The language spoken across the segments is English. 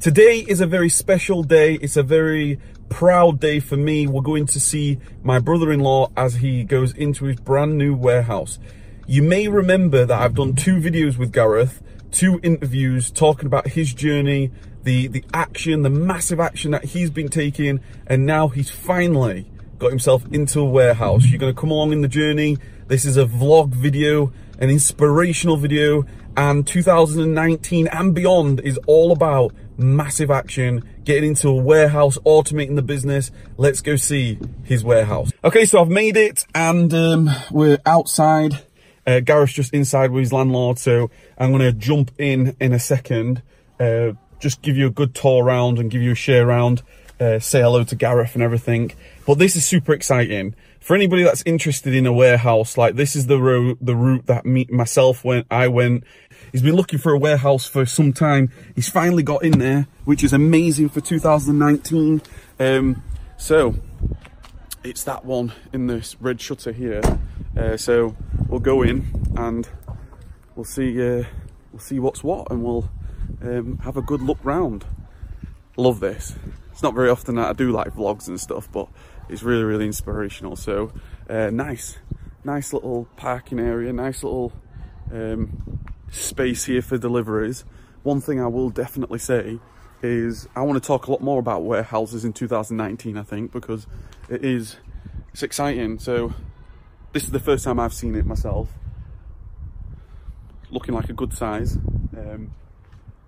Today is a very special day. It's a very proud day for me. We're going to see my brother-in-law as he goes into his brand new warehouse. You may remember that I've done two videos with Gareth, two interviews talking about his journey, the, the action, the massive action that he's been taking, and now he's finally got himself into a warehouse. You're going to come along in the journey. This is a vlog video, an inspirational video, and 2019 and beyond is all about massive action, getting into a warehouse, automating the business. Let's go see his warehouse. Okay, so I've made it and um, we're outside. Uh, Gareth's just inside with his landlord, so I'm going to jump in in a second, uh, just give you a good tour around and give you a share around, uh, say hello to Gareth and everything. But this is super exciting. For anybody that's interested in a warehouse, like this is the route, the route that me, myself went, I went. He's been looking for a warehouse for some time. He's finally got in there, which is amazing for 2019. Um, so it's that one in this red shutter here. Uh, so we'll go in and we'll see uh, we'll see what's what, and we'll um, have a good look round. Love this. It's not very often that I do like vlogs and stuff, but it's really really inspirational. So uh, nice, nice little parking area, nice little um, space here for deliveries. One thing I will definitely say is I want to talk a lot more about warehouses in 2019, I think, because it is, it's exciting. So this is the first time I've seen it myself. Looking like a good size. Um,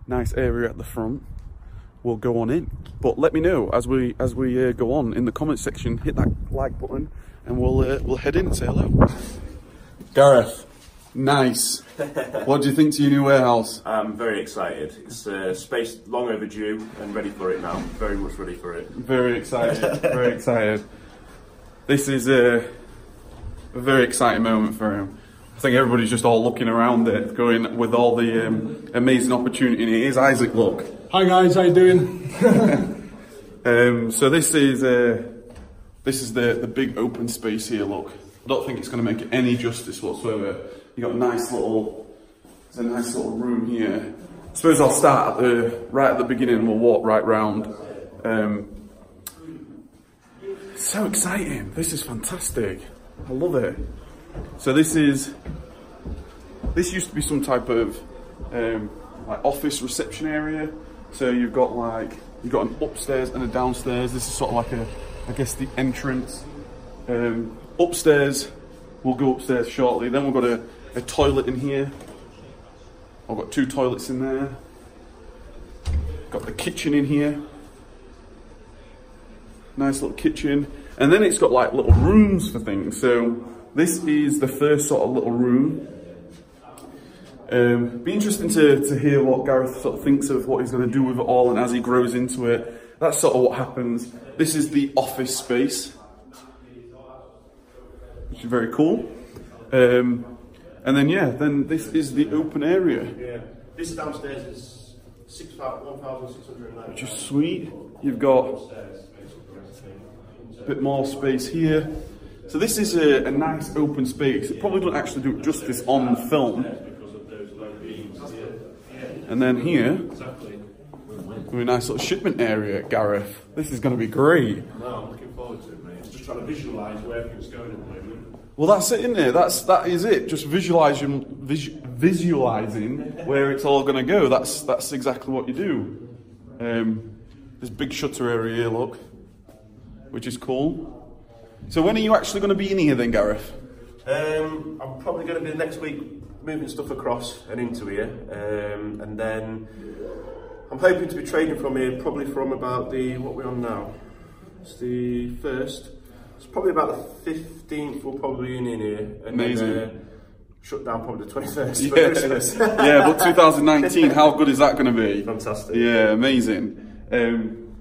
nice area at the front. We'll go on in. But let me know as we as we uh, go on in the comment section. Hit that like button, and we'll uh, we'll head in and say hello. Gareth, nice. what do you think to your new warehouse? I'm very excited. It's uh, space long overdue and ready for it now. Very much ready for it. Very excited. very excited. This is a, a very exciting moment for him. I think everybody's just all looking around it, going with all the um, amazing opportunity. And here's Isaac. Look. Hi guys, how you doing? Um, so this is uh, this is the the big open space here. Look, I don't think it's going to make any justice whatsoever. You got a nice little, there's a nice little room here. I suppose I'll start at the right at the beginning. and We'll walk right round. Um, so exciting! This is fantastic. I love it. So this is this used to be some type of um, like office reception area. So you've got like you've got an upstairs and a downstairs. This is sort of like a I guess the entrance. Um, upstairs, we'll go upstairs shortly. Then we've got a, a toilet in here. I've got two toilets in there. Got the kitchen in here. Nice little kitchen. And then it's got like little rooms for things. So this is the first sort of little room. Um, be interesting to, to hear what Gareth sort of thinks of what he's going to do with it all and as he grows into it. That's sort of what happens. This is the office space, which is very cool. Um, and then, yeah, then this is the open area, Yeah. This downstairs is six one thousand six hundred nine. which is sweet. You've got a bit more space here. So this is a, a nice open space. It probably doesn't actually do it justice on film. because of those low beams here. And then here, Exactly. we have a nice little shipment area, at Gareth. This is going to be great. No, I'm looking forward to it, mate. It's just trying to visualise where everything's going at the moment. Well, that's it, isn't it? That's that is it. Just visualizing, vis, visualizing where it's all going to go. That's that's exactly what you do. Um, this big shutter area here, look, which is cool. So when are you actually going to be in here then, Gareth? Um, I'm probably going to be next week moving stuff across and into here, um, and then I'm hoping to be trading from here probably from about the what we're on now. It's the first. It's probably about the 15th. We'll probably be in here, and Amazing. Then, uh, shut down probably the 21st for Christmas. yeah, but 2019, how good is that going to be? Fantastic. Yeah, amazing. Um,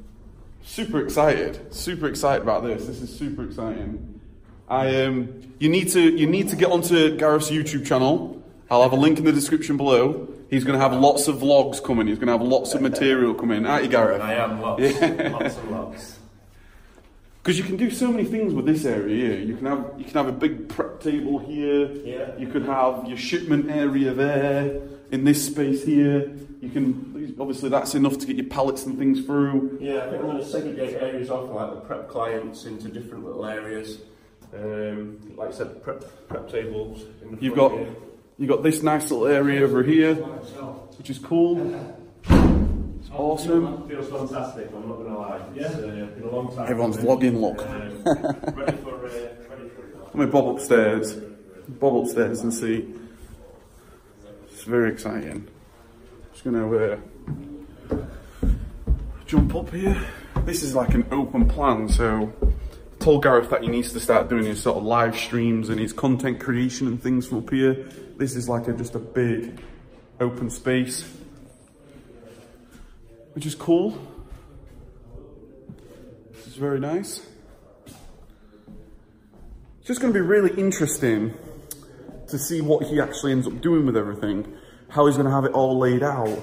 super excited. Super excited about this. This is super exciting. I um, you need to you need to get onto Gareth's YouTube channel. I'll have a link in the description below. He's going to have lots of vlogs coming. He's going to have lots of material coming. Aren't you, Gareth? I am lots, Yeah. lots and lots. Because you can do so many things with this area here. You can have you can have a big prep table here. Yeah. You could have your shipment area there. in this space here. You can obviously that's enough to get your pallets and things through. Yeah, I think I'm going to segregate areas off, like the prep clients, into different little areas. Um, like I said, prep, prep tables. In the You've front got here. You got this nice little area over here, which is cool. It's awesome. Feels fantastic. I'm not to lie. It's uh, been a long time. Everyone's vlogging, look. Um, ready for uh, ready for. Let me bob upstairs. Bob upstairs and see. It's very exciting. Just gonna uh, jump up here. This is like an open plan, so told Gareth that he needs to start doing his sort of live streams and his content creation and things from up here. This is like a, just a big open space, which is cool. This is very nice. It's just going to be really interesting to see what he actually ends up doing with everything, how he's going to have it all laid out,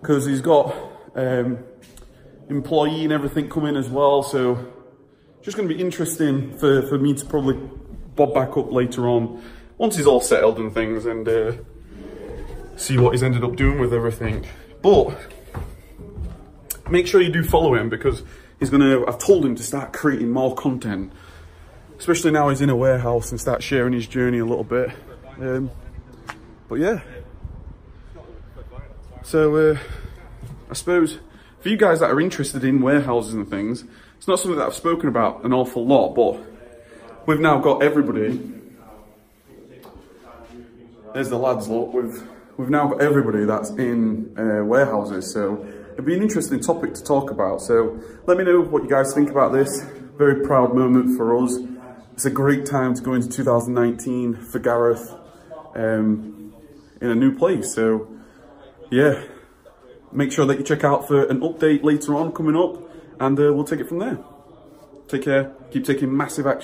because he's got um, employee and everything coming as well. So just going to be interesting for, for me to probably bob back up later on once he's all settled and things and uh, see what he's ended up doing with everything. But make sure you do follow him because he's going to. I've told him to start creating more content especially now he's in a warehouse and start sharing his journey a little bit. Um, but yeah. So uh, I suppose for you guys that are interested in warehouses and things, it's not something that I've spoken about an awful lot, but we've now got everybody. There's the lads, look. We've we've now got everybody that's in uh, warehouses, so it'd be an interesting topic to talk about. So let me know what you guys think about this. Very proud moment for us. It's a great time to go into 2019 for Gareth um, in a new place. So yeah, make sure that you check out for an update later on coming up, and uh, we'll take it from there. Take care. Keep taking massive action.